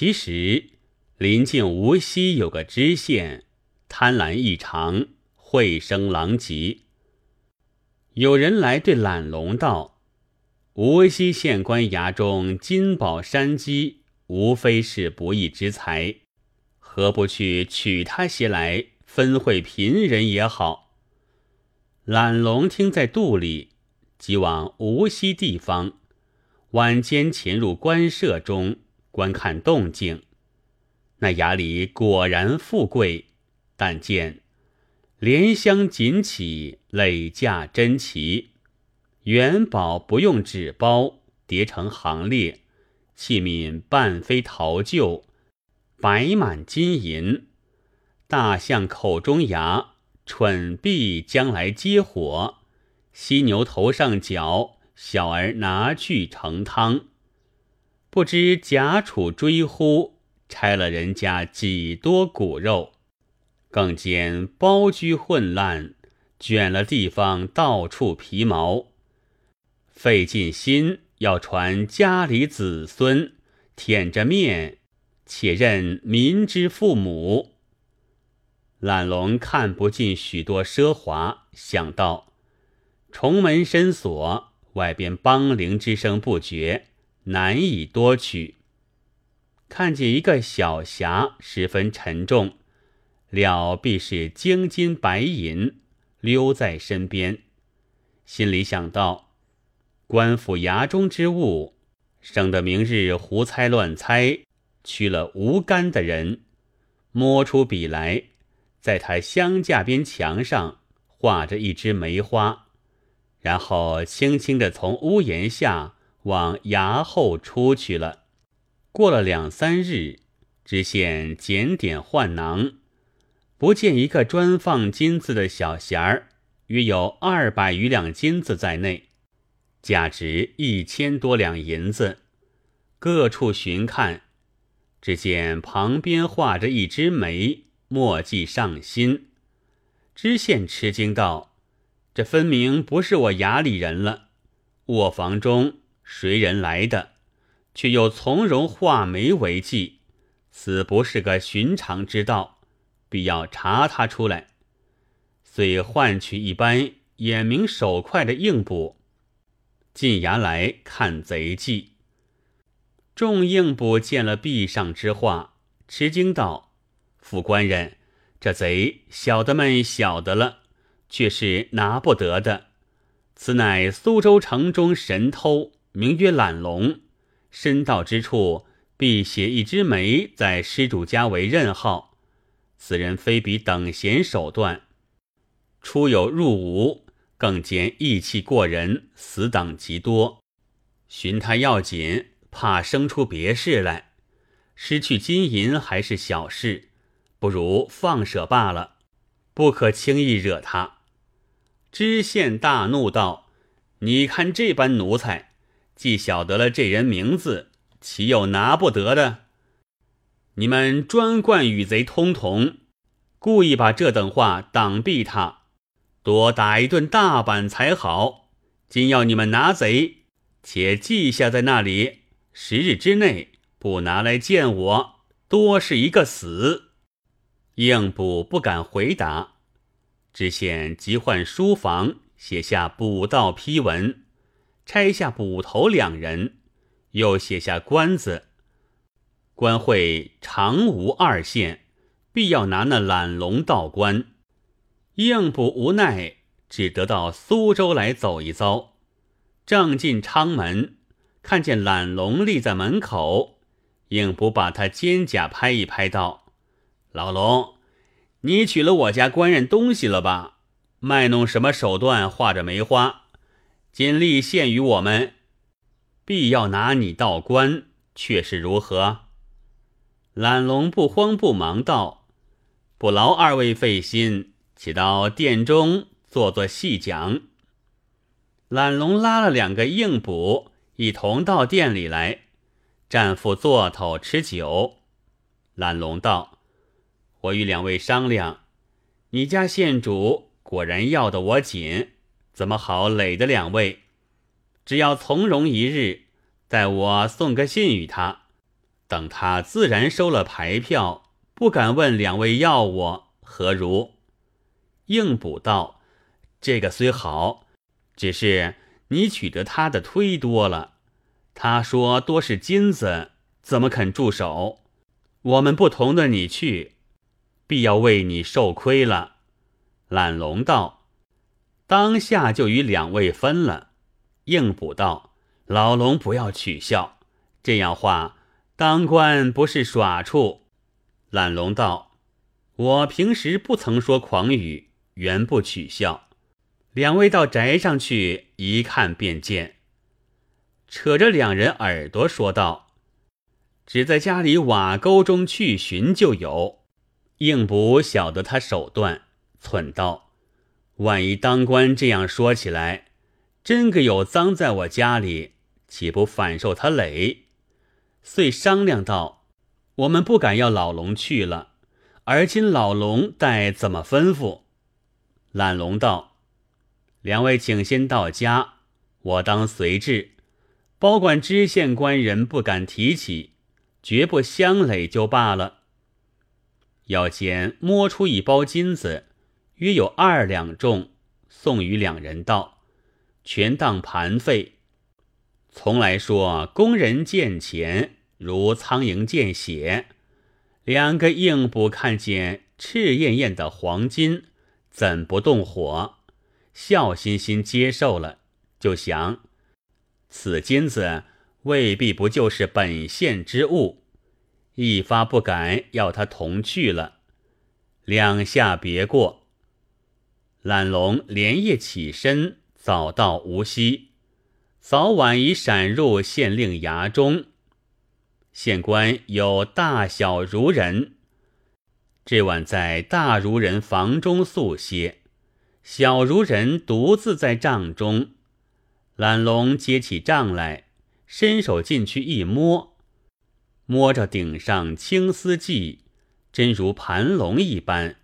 其实临近无锡有个知县，贪婪异常，会生狼藉。有人来对懒龙道：“无锡县官衙中金宝山鸡，无非是不义之财，何不去取他些来分惠贫人也好？”懒龙听在肚里，即往无锡地方，晚间潜入官舍中。观看动静，那衙里果然富贵，但见莲香锦起，累架珍奇，元宝不用纸包，叠成行列，器皿半飞陶旧，摆满金银。大象口中牙，蠢婢将来接火，犀牛头上角，小儿拿去盛汤。不知贾楚追呼，拆了人家几多骨肉，更见包居混乱，卷了地方到处皮毛，费尽心要传家里子孙，舔着面，且认民之父母。懒龙看不尽许多奢华，想到重门深锁，外边梆铃之声不绝。难以多取。看见一个小匣，十分沉重，料必是精金白银，溜在身边。心里想到，官府衙中之物，省得明日胡猜乱猜，取了无干的人。摸出笔来，在他香架边墙上画着一枝梅花，然后轻轻地从屋檐下。往衙后出去了。过了两三日，知县检点换囊，不见一个专放金子的小匣儿，约有二百余两金子在内，价值一千多两银子。各处寻看，只见旁边画着一枝梅，墨迹上心。知县吃惊道：“这分明不是我衙里人了。卧房中。”谁人来的，却又从容画眉为记，此不是个寻常之道，必要查他出来。遂换取一般眼明手快的应捕，进衙来看贼迹。众应捕见了壁上之画，吃惊道：“副官人，这贼小的们晓得了，却是拿不得的。此乃苏州城中神偷。”名曰懒龙，深到之处必写一枝梅在施主家为任号。此人非比等闲手段，出有入无，更兼义气过人，死党极多。寻他要紧，怕生出别事来。失去金银还是小事，不如放舍罢了，不可轻易惹他。知县大怒道：“你看这般奴才！”既晓得了这人名字，岂有拿不得的？你们专惯与贼通同，故意把这等话挡避他，多打一顿大板才好。今要你们拿贼，且记下在那里，十日之内不拿来见我，多是一个死。应捕不敢回答，知县即唤书房写下捕道批文。拆下捕头两人，又写下官字。官会常无二县，必要拿那懒龙道官。应捕无奈，只得到苏州来走一遭。正进昌门，看见懒龙立在门口，应捕把他肩胛拍一拍，道：“老龙，你取了我家官人东西了吧？卖弄什么手段，画着梅花？”今立献于我们，必要拿你道官，却是如何？懒龙不慌不忙道：“不劳二位费心，且到殿中坐坐细讲。”懒龙拉了两个应补，一同到店里来，战父坐头吃酒。懒龙道：“我与两位商量，你家县主果然要得我紧。”怎么好累的两位？只要从容一日，待我送个信与他，等他自然收了牌票，不敢问两位要我何如？应补道：“这个虽好，只是你取得他的忒多了。他说多是金子，怎么肯住手？我们不同的你去，必要为你受亏了。”懒龙道：“当下就与两位分了。”应补道：“老龙不要取笑，这样话当官不是耍处。”懒龙道：“我平时不曾说狂语，原不取笑。两位到宅上去一看便见。”扯着两人耳朵说道：“只在家里瓦沟中去寻就有。”应补晓得他手段，忖道：“万一当官这样说起来。”真个有赃在我家里，岂不反受他累？遂商量道：“我们不敢要老龙去了，而今老龙待怎么吩咐？”懒龙道：“两位请先到家，我当随至，保管知县官人不敢提起，绝不相累就罢了。”腰间摸出一包金子，约有二两重，送与两人道。全当盘费。从来说工人见钱如苍蝇见血，两个硬补看见赤艳艳的黄金，怎不动火？笑欣欣接受了，就想此金子未必不就是本县之物，一发不敢要他同去了。两下别过，懒龙连夜起身。早到无锡，早晚已闪入县令衙中。县官有大小如人，这晚在大如人房中宿歇，小如人独自在帐中。懒龙接起帐来，伸手进去一摸，摸着顶上青丝髻，真如盘龙一般。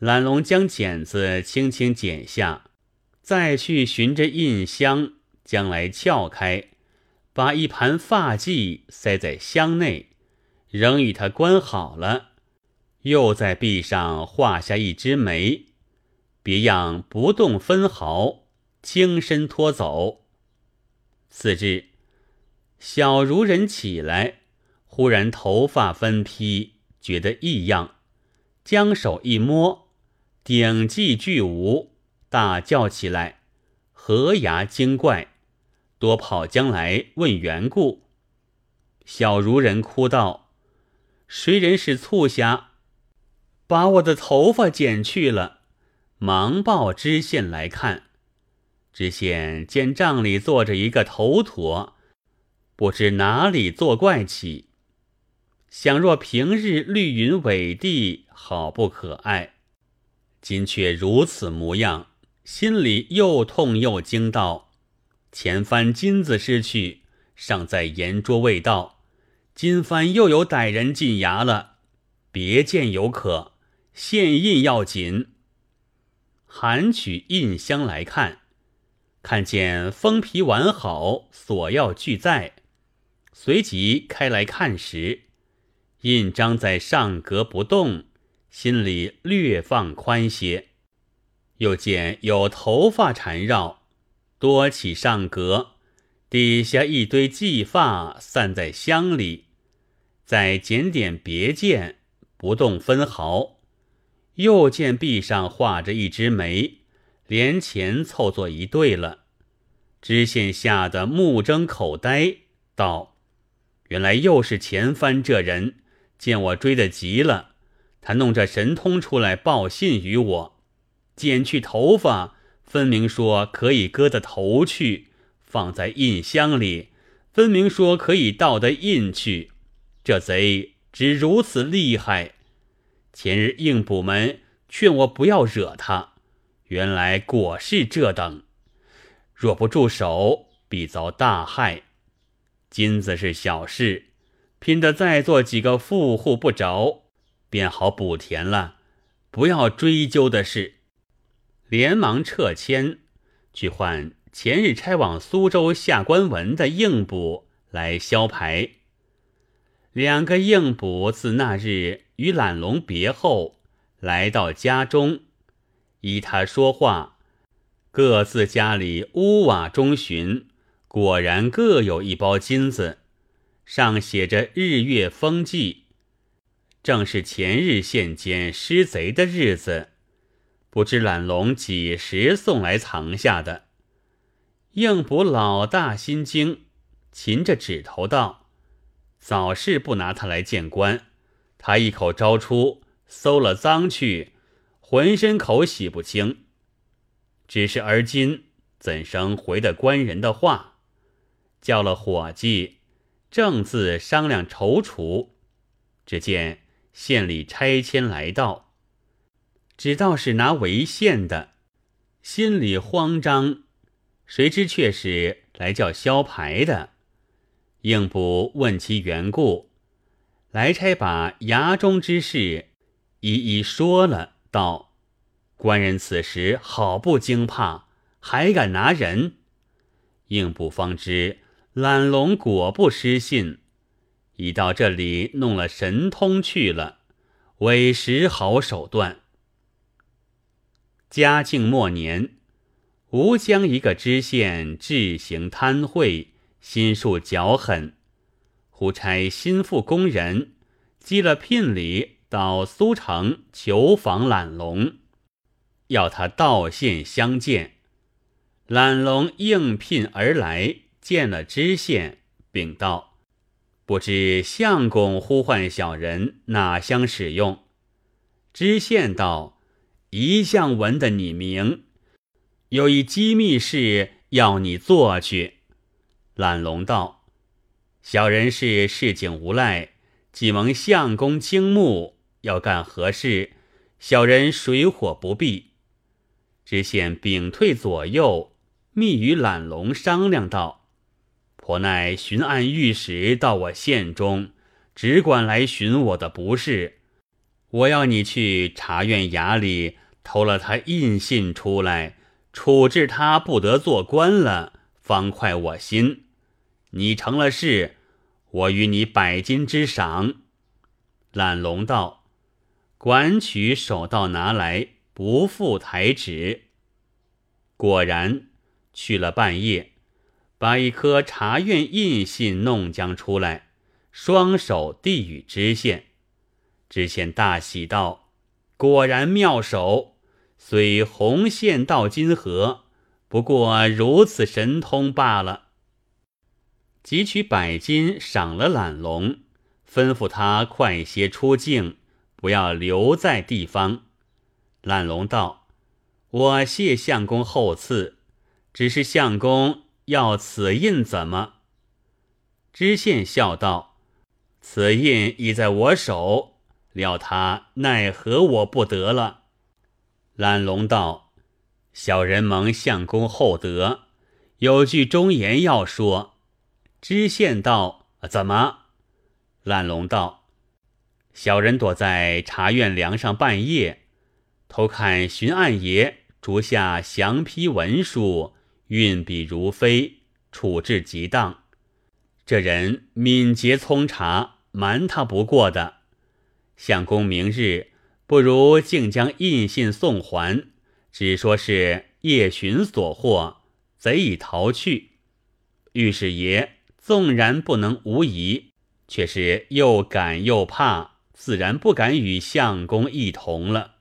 懒龙将剪子轻轻剪下。再去寻着印箱，将来撬开，把一盘发髻塞在箱内，仍与他关好了。又在壁上画下一枝梅，别样不动分毫，轻身拖走。次日，小如人起来，忽然头发分披，觉得异样，将手一摸，顶髻俱无。大叫起来，何牙精怪，多跑将来问缘故。小如人哭道：“谁人使促侠把我的头发剪去了？”忙报知县来看，知县见帐里坐着一个头陀，不知哪里作怪起，想若平日绿云伟地，好不可爱，今却如此模样。心里又痛又惊，道：“前番金子失去，尚在言桌未到，今番又有歹人进衙了。别见有可，现印要紧。”含取印箱来看，看见封皮完好，所要俱在，随即开来看时，印章在上格不动，心里略放宽些。又见有头发缠绕，多起上格，底下一堆髻发散在箱里，再检点别件，不动分毫。又见壁上画着一枝梅，连钱凑作一对了。知县吓得目睁口呆，道：“原来又是前番这人，见我追得急了，他弄着神通出来报信于我。”剪去头发，分明说可以割的头去，放在印箱里，分明说可以倒的印去。这贼只如此厉害。前日应捕们劝我不要惹他，原来果是这等。若不住手，必遭大害。金子是小事，拼得再做几个富户不着，便好补填了。不要追究的事。连忙撤迁，去换前日差往苏州下官文的应补来销牌。两个应补自那日与懒龙别后，来到家中，依他说话，各自家里屋瓦中寻，果然各有一包金子，上写着日月风纪，正是前日县监失贼的日子，不知懒龙几时送来藏下的。应捕老大心惊，擒着指头道。早是不拿他来见官，他一口招出，搜了赃去，浑身口洗不清。只是而今怎生回得官人的话？叫了伙计，正自商量踌躇，只见县里拆迁来到，只道是拿为县的，心里慌张，谁知却是来叫销牌的。应不问其缘故，来差把衙中之事一一说了，道：“官人此时好不惊怕，还敢拿人？”应不方知懒龙果不失信，已到这里弄了神通去了，委实好手段。嘉靖末年，吴江一个知县智行贪贿。心术较狠，忽差心腹工人积了聘礼到苏城求访懒龙，要他到县相见。懒龙应聘而来，见了知县，禀道：“不知相公呼唤小人，哪相使用？”知县道：“一向闻得你名，有一机密事要你做去。”懒龙道：“小人是市井无赖，既蒙相公倾慕，要干何事？小人水火不避。”知县屏退左右，密与懒龙商量道：“我乃巡按御史到我县中，只管来寻我的不是。我要你去察院衙里偷了他印信出来，处置他不得做官了，方快我心。”你成了事，我与你百金之赏。懒龙道：“管取手到拿来，不负台旨。”果然去了半夜，把一颗茶院印信弄将出来，双手递与知县。知县大喜道：“果然妙手，虽红线到金河，不过如此神通罢了。”汲取百金赏了懒龙，吩咐他快些出境，不要留在地方。懒龙道：“我谢相公厚赐，只是相公要此印怎么？”知县笑道：“此印已在我手，料他奈何我不得了。”懒龙道：“小人蒙相公厚德，有句忠言要说。”知县道：“怎么？”烂龙道：“小人躲在茶院梁上半夜，偷看巡案爷逐下详批文书，运笔如飞，处置极当。这人敏捷聪察，瞒他不过的。相公明日不如竟将印信送还，只说是夜巡所获，贼已逃去。御史爷。”纵然不能无疑，却是又赶又怕，自然不敢与相公一同了。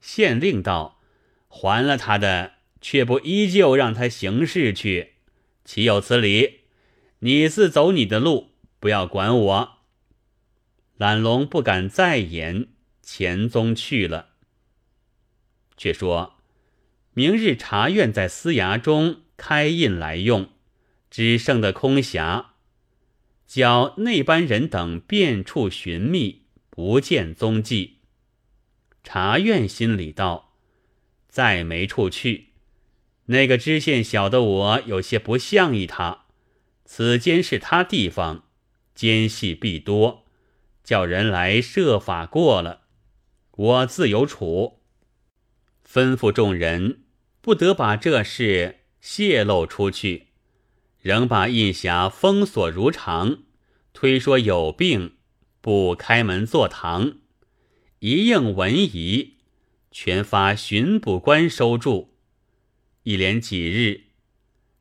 县令道：“还了他的，却不依旧让他行事去，岂有此理？你自走你的路，不要管我。”懒龙不敢再言，前宗去了。却说明日茶院在司衙中开印来用。只剩的空匣，叫那班人等遍处寻觅，不见踪迹。茶院心里道：“再没处去。那个知县晓得我有些不像意他，此间是他地方，奸细必多，叫人来设法过了，我自有处。吩咐众人不得把这事泄露出去。”仍把印匣封锁如常，推说有病，不开门坐堂。一应文仪，全发巡捕官收住。一连几日，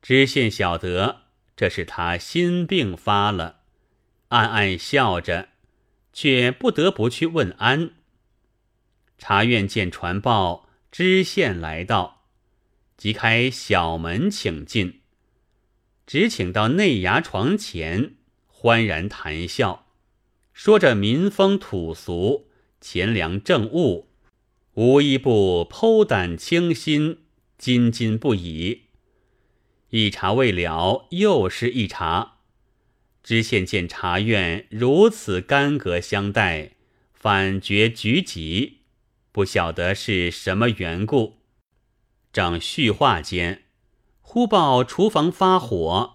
知县晓得这是他心病发了，暗暗笑着，却不得不去问安。茶院见传报，知县来到，即开小门请进，只请到内衙床前，欢然谈笑，说着民风土俗。钱粮政务，无一不剖胆倾心，津津不已。一茶未了，又是一茶。知县见茶院如此干戈相待，反觉局急，不晓得是什么缘故。正叙话间，忽报厨房发火，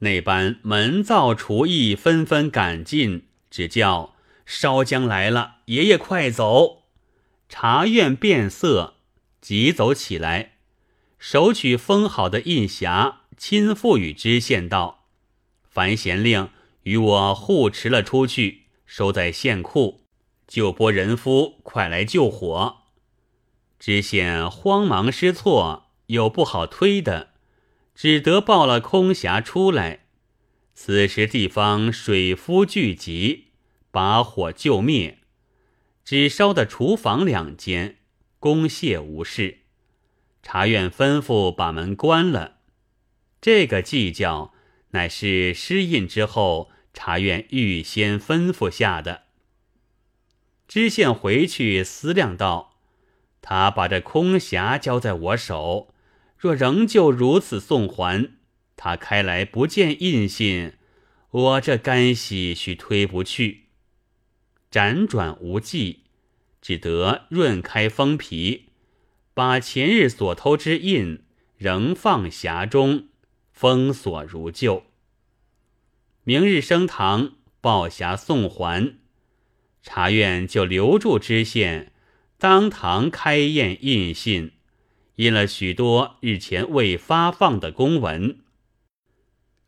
那班门灶厨艺纷纷赶进，只叫。烧姜来了，爷爷快走！茶院变色，急走起来，手取封好的印匣，亲付与知县道：“樊贤令与我护持了出去，收在县库。救拨人夫，快来救火！”知县慌忙失措，又不好推的，只得抱了空匣出来。此时地方水夫聚集。把火救灭，只烧的厨房两间，公谢无事。茶院吩咐把门关了。这个计较乃是失印之后，茶院预先吩咐下的。知县回去思量道：“他把这空匣交在我手，若仍旧如此送还，他开来不见印信，我这干系须推不去。”辗转无计，只得润开封皮，把前日所偷之印仍放匣中，封锁如旧。明日升堂报匣送还，茶院就留住知县，当堂开验印信，印了许多日前未发放的公文，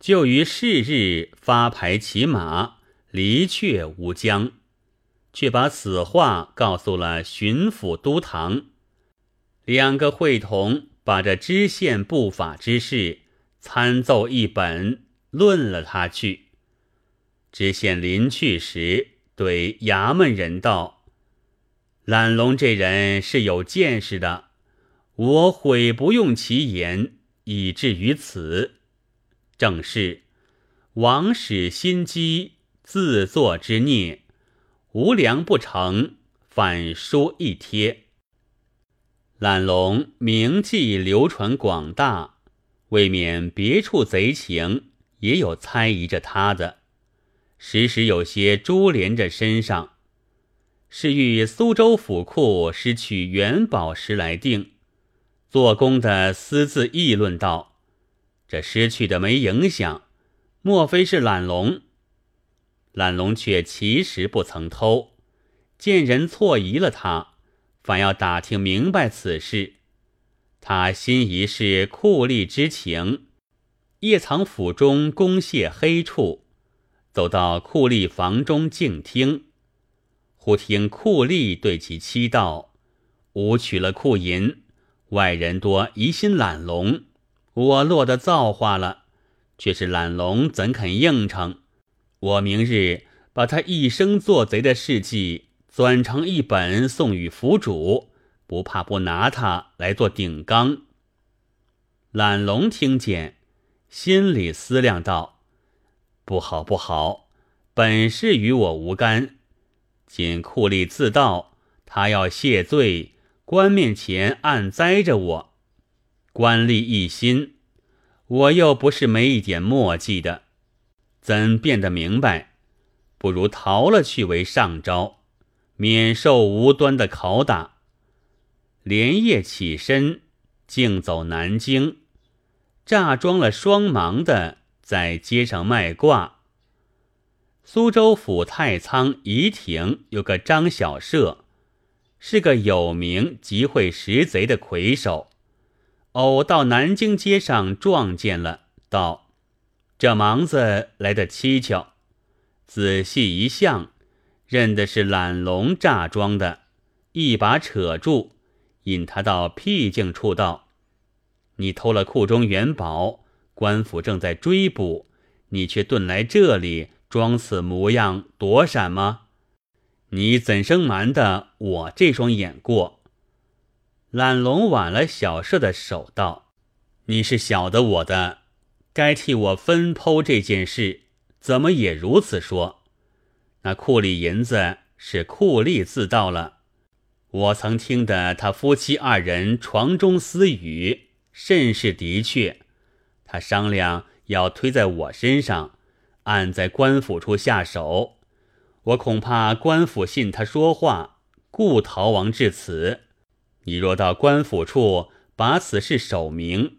就于是日发牌骑马离却吴江。却把此话告诉了巡抚都堂，两个会同把这知县不法之事参奏一本，论了他去。知县临去时，对衙门人道：“懒龙这人是有见识的，我悔不用其言，以至于此。正是王使心机，自作之孽。”无良不成，反书一贴。懒龙名迹流传广大，未免别处贼情也有猜疑着他的，时时有些株连着身上。是欲苏州府库失去元宝石来定。做工的私自议论道：“这失去的没影响，莫非是懒龙？”懒龙却其实不曾偷，见人错疑了他，反要打听明白此事。他心疑是酷吏之情，夜藏府中公谢黑处，走到酷吏房中静听，忽听酷吏对其妻道：“吾取了库银，外人多疑心懒龙，我落得造化了，却是懒龙怎肯应承？”我明日把他一生做贼的事迹纂成一本送与府主，不怕不拿他来做顶缸。懒龙听见，心里思量道：“不好不好，本事与我无干。仅酷吏自道，他要谢罪，官面前暗栽着我，官吏一心，我又不是没一点墨迹的。”怎变得明白？不如逃了去为上招，免受无端的拷打。连夜起身，径走南京，诈装了双盲的，在街上卖卦。苏州府太仓仪亭有个张小舍，是个有名集会识贼的魁首，偶到南京街上撞见了，道。这盲子来的蹊跷，仔细一向，认的是懒龙诈装的，一把扯住，引他到僻静处道：“你偷了库中元宝，官府正在追捕，你却遁来这里，装此模样躲闪吗？你怎生瞒得我这双眼过？”懒龙挽了小舍的手道：“你是晓得我的，该替我分剖这件事。”怎么也如此说？那库里银子是库吏自盗了。我曾听得他夫妻二人床中私语，甚是的确。他商量要推在我身上，按在官府处下手。我恐怕官府信他说话，故逃亡至此。你若到官府处把此事守明，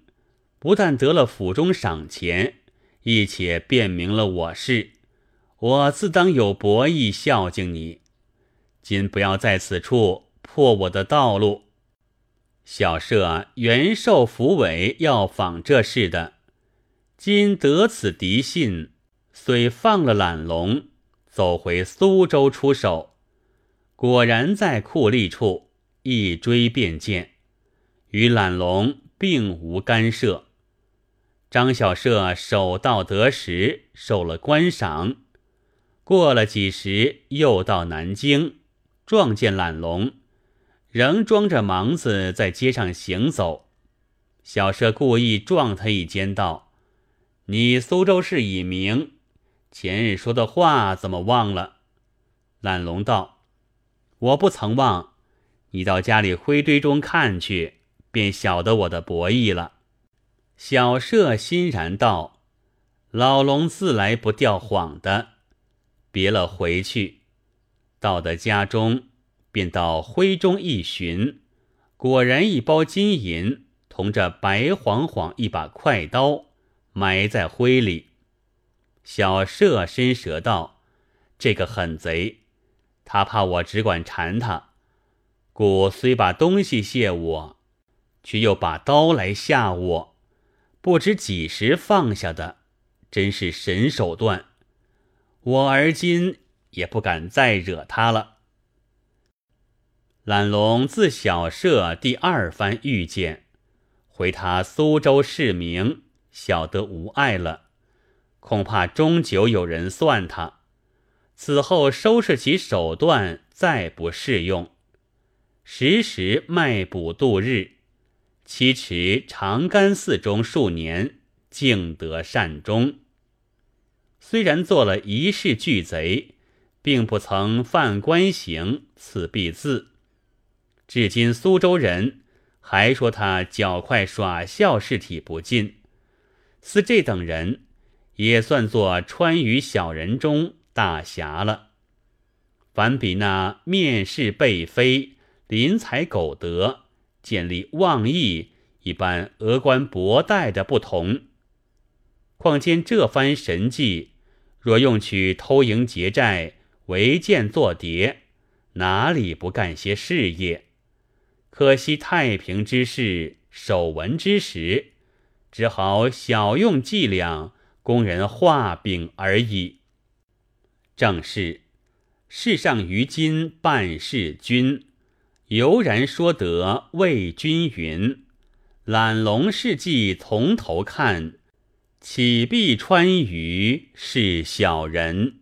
不但得了府中赏钱。亦且辨明了我是，我自当有博义孝敬你。今不要在此处破我的道路。小舍原受府委要访这事的，今得此敌信，遂放了懒龙，走回苏州出手。果然在库吏处一追便见，与懒龙并无干涉。张小舍守道得时，受了官赏。过了几时，又到南京，撞见懒龙，仍装着盲子在街上行走。小舍故意撞他一肩，道：“你苏州市已明，前日说的话怎么忘了？”懒龙道：“我不曾忘，你到家里灰堆中看去，便晓得我的博弈了。”小舍欣然道：“老龙自来不吊谎的，别了回去。到得家中，便到灰中一寻，果然一包金银同着白晃晃一把快刀埋在灰里。小舍伸舌道：‘这个狠贼，他怕我只管缠他，故虽把东西谢我，却又把刀来吓我。’”不知几时放下的，真是神手段。我而今也不敢再惹他了。懒龙自小舍第二番遇见，回他苏州市名，晓得无碍了，恐怕终究有人算他。此后收拾起手段，再不适用，时时卖卜度日。七持长干寺中数年，竟得善终。虽然做了一世巨贼，并不曾犯官刑，此必字。至今苏州人还说他脚快耍笑，事体不尽。似这等人，也算作川渝小人中大侠了。反比那面世背飞、临财苟得。建立妄议一般峨冠博带的不同。况兼这番神计，若用去偷营劫寨、围建作谍，哪里不干些事业？可惜太平之事，守文之时，只好小用伎俩，供人画饼而已。正是世上于今办事君。悠然说得魏君云：“懒龙事迹从头看，岂必川渝是小人？”